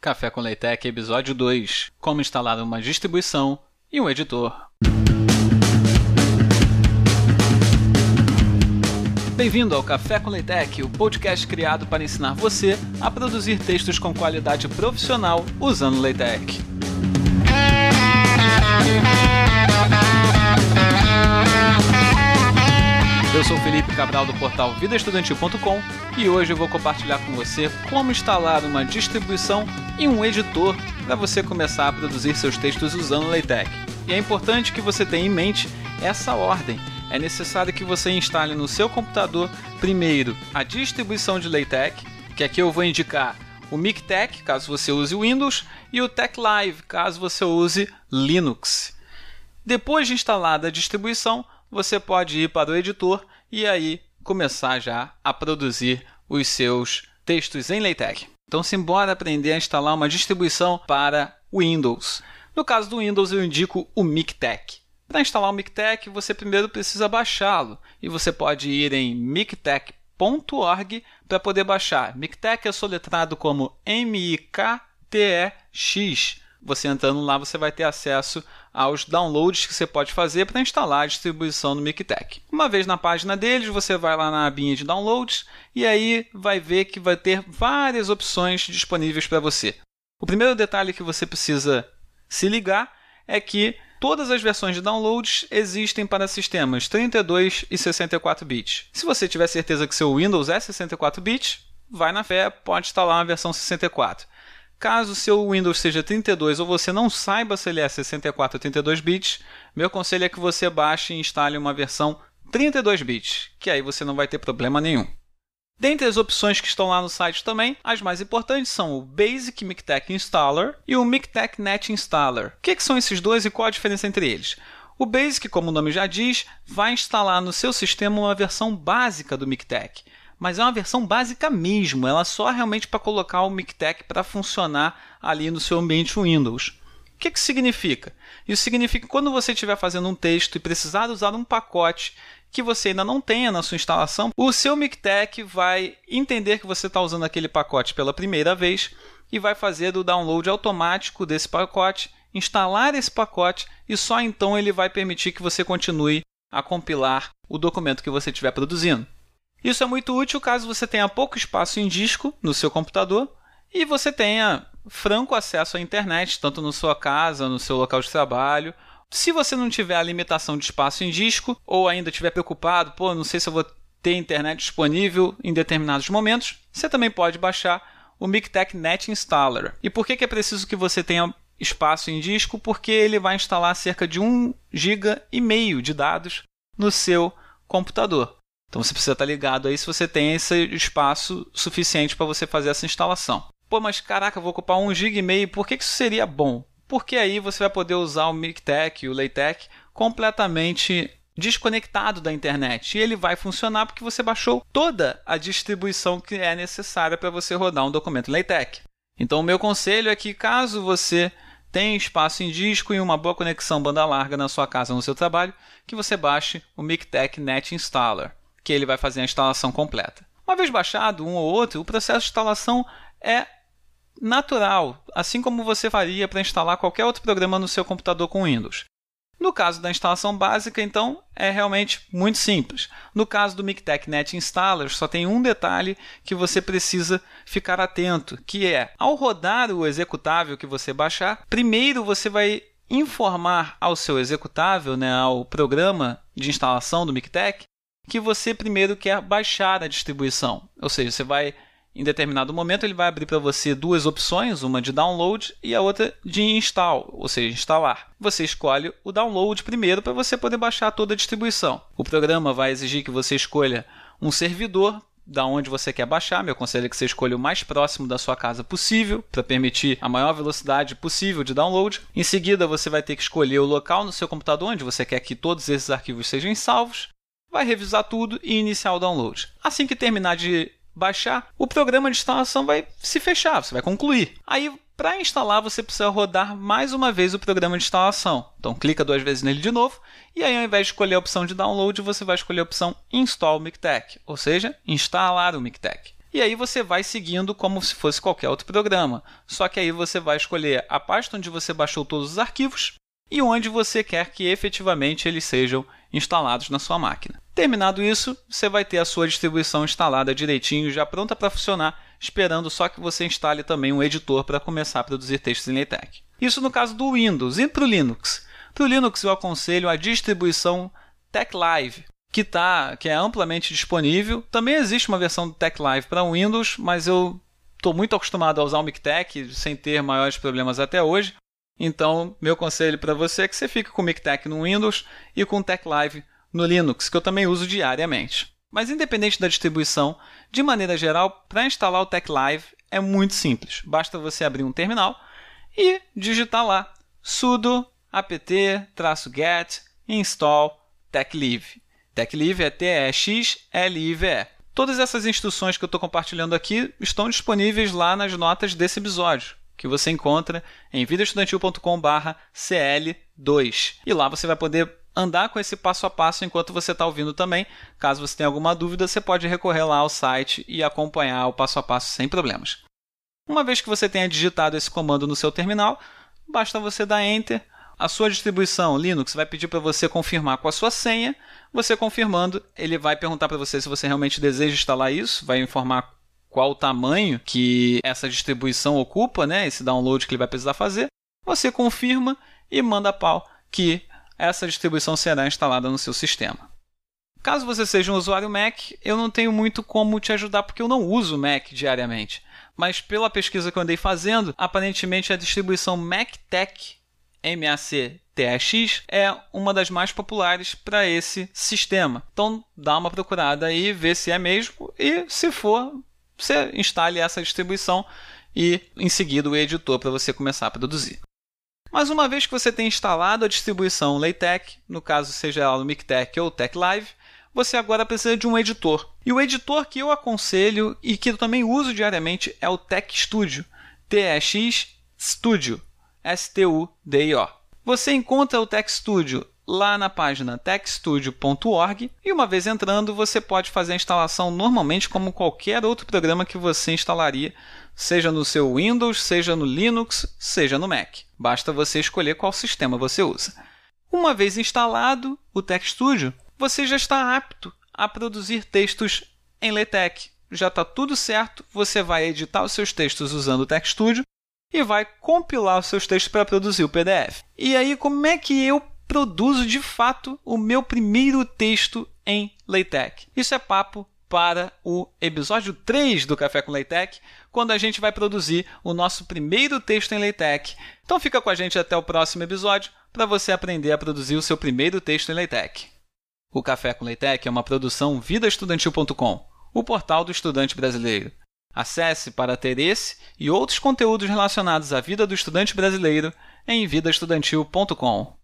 Café com Leitec, episódio 2: Como instalar uma distribuição e um editor. Bem-vindo ao Café com Leitec, o podcast criado para ensinar você a produzir textos com qualidade profissional usando Leitec. Eu sou Felipe Cabral do portal vidaestudantil.com e hoje eu vou compartilhar com você como instalar uma distribuição e um editor para você começar a produzir seus textos usando LaTeX. E é importante que você tenha em mente essa ordem. É necessário que você instale no seu computador primeiro a distribuição de LaTeX, que aqui eu vou indicar o MicTeX, caso você use Windows, e o TechLive, caso você use Linux. Depois de instalada a distribuição, você pode ir para o editor e aí começar já a produzir os seus textos em LaTeX. Então, simbora aprender a instalar uma distribuição para Windows. No caso do Windows, eu indico o MicTeX. Para instalar o MicTeX, você primeiro precisa baixá-lo e você pode ir em mictech.org para poder baixar. MicTeX é soletrado como M-I-K-T-E-X. Você entrando lá, você vai ter acesso aos downloads que você pode fazer para instalar a distribuição no MicTeX. Uma vez na página deles, você vai lá na abinha de downloads e aí vai ver que vai ter várias opções disponíveis para você. O primeiro detalhe que você precisa se ligar é que todas as versões de downloads existem para sistemas 32 e 64 bits. Se você tiver certeza que seu Windows é 64 bits, vai na fé, pode instalar a versão 64. Caso seu Windows seja 32 ou você não saiba se ele é 64 ou 32 bits, meu conselho é que você baixe e instale uma versão 32 bits, que aí você não vai ter problema nenhum. Dentre as opções que estão lá no site também, as mais importantes são o Basic MikTeX Installer e o MikTeX Net Installer. O que, que são esses dois e qual a diferença entre eles? O Basic, como o nome já diz, vai instalar no seu sistema uma versão básica do MikTeX mas é uma versão básica mesmo, ela só realmente para colocar o MikTeX para funcionar ali no seu ambiente Windows. O que, que significa? Isso significa que quando você estiver fazendo um texto e precisar usar um pacote que você ainda não tenha na sua instalação, o seu MikTeX vai entender que você está usando aquele pacote pela primeira vez e vai fazer o download automático desse pacote, instalar esse pacote e só então ele vai permitir que você continue a compilar o documento que você estiver produzindo. Isso é muito útil caso você tenha pouco espaço em disco no seu computador e você tenha franco acesso à internet, tanto na sua casa, no seu local de trabalho. Se você não tiver a limitação de espaço em disco ou ainda estiver preocupado, pô, não sei se eu vou ter internet disponível em determinados momentos, você também pode baixar o MikTeX Net Installer. E por que, que é preciso que você tenha espaço em disco? Porque ele vai instalar cerca de 1 GB e meio de dados no seu computador. Então você precisa estar ligado aí se você tem esse espaço suficiente para você fazer essa instalação. Pô, mas caraca, vou ocupar 1 GB e meio, por que isso seria bom? Porque aí você vai poder usar o MikTeX e o LaTeX completamente desconectado da internet. E ele vai funcionar porque você baixou toda a distribuição que é necessária para você rodar um documento LaTeX. Então o meu conselho é que caso você tenha espaço em disco e uma boa conexão banda larga na sua casa ou no seu trabalho, que você baixe o MikTeX Net Installer que ele vai fazer a instalação completa. Uma vez baixado um ou outro, o processo de instalação é natural, assim como você faria para instalar qualquer outro programa no seu computador com Windows. No caso da instalação básica, então, é realmente muito simples. No caso do MikTeX Net Installer, só tem um detalhe que você precisa ficar atento, que é, ao rodar o executável que você baixar, primeiro você vai informar ao seu executável, né, ao programa de instalação do MikTeX, que você primeiro quer baixar a distribuição. Ou seja, você vai em determinado momento ele vai abrir para você duas opções, uma de download e a outra de install, ou seja, instalar. Você escolhe o download primeiro para você poder baixar toda a distribuição. O programa vai exigir que você escolha um servidor da onde você quer baixar. Meu conselho é que você escolha o mais próximo da sua casa possível para permitir a maior velocidade possível de download. Em seguida, você vai ter que escolher o local no seu computador onde você quer que todos esses arquivos sejam salvos vai revisar tudo e iniciar o download. Assim que terminar de baixar, o programa de instalação vai se fechar, você vai concluir. Aí, para instalar, você precisa rodar mais uma vez o programa de instalação. Então, clica duas vezes nele de novo, e aí, ao invés de escolher a opção de download, você vai escolher a opção Install MikTeX, ou seja, instalar o MikTeX. e aí você vai seguindo como se fosse qualquer outro programa. Só que aí você vai escolher a pasta onde você baixou todos os arquivos e onde você quer que efetivamente eles sejam instalados na sua máquina. Terminado isso, você vai ter a sua distribuição instalada direitinho, já pronta para funcionar, esperando só que você instale também um editor para começar a produzir textos em LaTeX. Isso no caso do Windows. E para o Linux? Para o Linux eu aconselho a distribuição TechLive, que, tá, que é amplamente disponível. Também existe uma versão do TechLive para Windows, mas eu estou muito acostumado a usar o MicTech sem ter maiores problemas até hoje. Então, meu conselho para você é que você fique com o MicTech no Windows e com o TechLive no Linux, que eu também uso diariamente. Mas independente da distribuição, de maneira geral, para instalar o TechLive é muito simples. Basta você abrir um terminal e digitar lá sudo apt-get install techlive. Techlive é T-E-X-L-I-V-E. Todas essas instruções que eu estou compartilhando aqui estão disponíveis lá nas notas desse episódio que você encontra em vidaestudantil.com/cl2. E lá você vai poder andar com esse passo a passo enquanto você está ouvindo também. Caso você tenha alguma dúvida, você pode recorrer lá ao site e acompanhar o passo a passo sem problemas. Uma vez que você tenha digitado esse comando no seu terminal, basta você dar Enter. A sua distribuição Linux vai pedir para você confirmar com a sua senha. Você confirmando, ele vai perguntar para você se você realmente deseja instalar isso, vai informar qual o tamanho que essa distribuição ocupa, né, esse download que ele vai precisar fazer, você confirma e manda pau que essa distribuição será instalada no seu sistema. Caso você seja um usuário Mac, eu não tenho muito como te ajudar porque eu não uso Mac diariamente. Mas pela pesquisa que eu andei fazendo, aparentemente a distribuição MacTex MAC-TX é uma das mais populares para esse sistema. Então dá uma procurada aí, vê se é mesmo e se for, você instale essa distribuição e em seguida o editor para você começar a produzir. Mas uma vez que você tem instalado a distribuição LaTeX, no caso seja ela no MicTeX ou TechLive, você agora precisa de um editor. E o editor que eu aconselho e que eu também uso diariamente é o Tech Studio, T-E-X Studio, S-T-U-D-I-O. Você encontra o Tech Studio lá na página techstudio.org e uma vez entrando você pode fazer a instalação normalmente como qualquer outro programa que você instalaria, seja no seu Windows, seja no Linux, seja no Mac. Basta você escolher qual sistema você usa. Uma vez instalado o TechStudio, você já está apto a produzir textos em LaTeX. Já está tudo certo, você vai editar os seus textos usando o TechStudio e vai compilar os seus textos para produzir o PDF. E aí, como é que eu produzo de fato o meu primeiro texto em LaTeX. Isso é papo para o episódio 3 do Café com LaTeX, quando a gente vai produzir o nosso primeiro texto em LaTeX. Então fica com a gente até o próximo episódio para você aprender a produzir o seu primeiro texto em LaTeX. O Café com LaTeX é uma produção vidaestudantil.com, o portal do estudante brasileiro. Acesse para ter esse e outros conteúdos relacionados à vida do estudante brasileiro em vidaestudantil.com.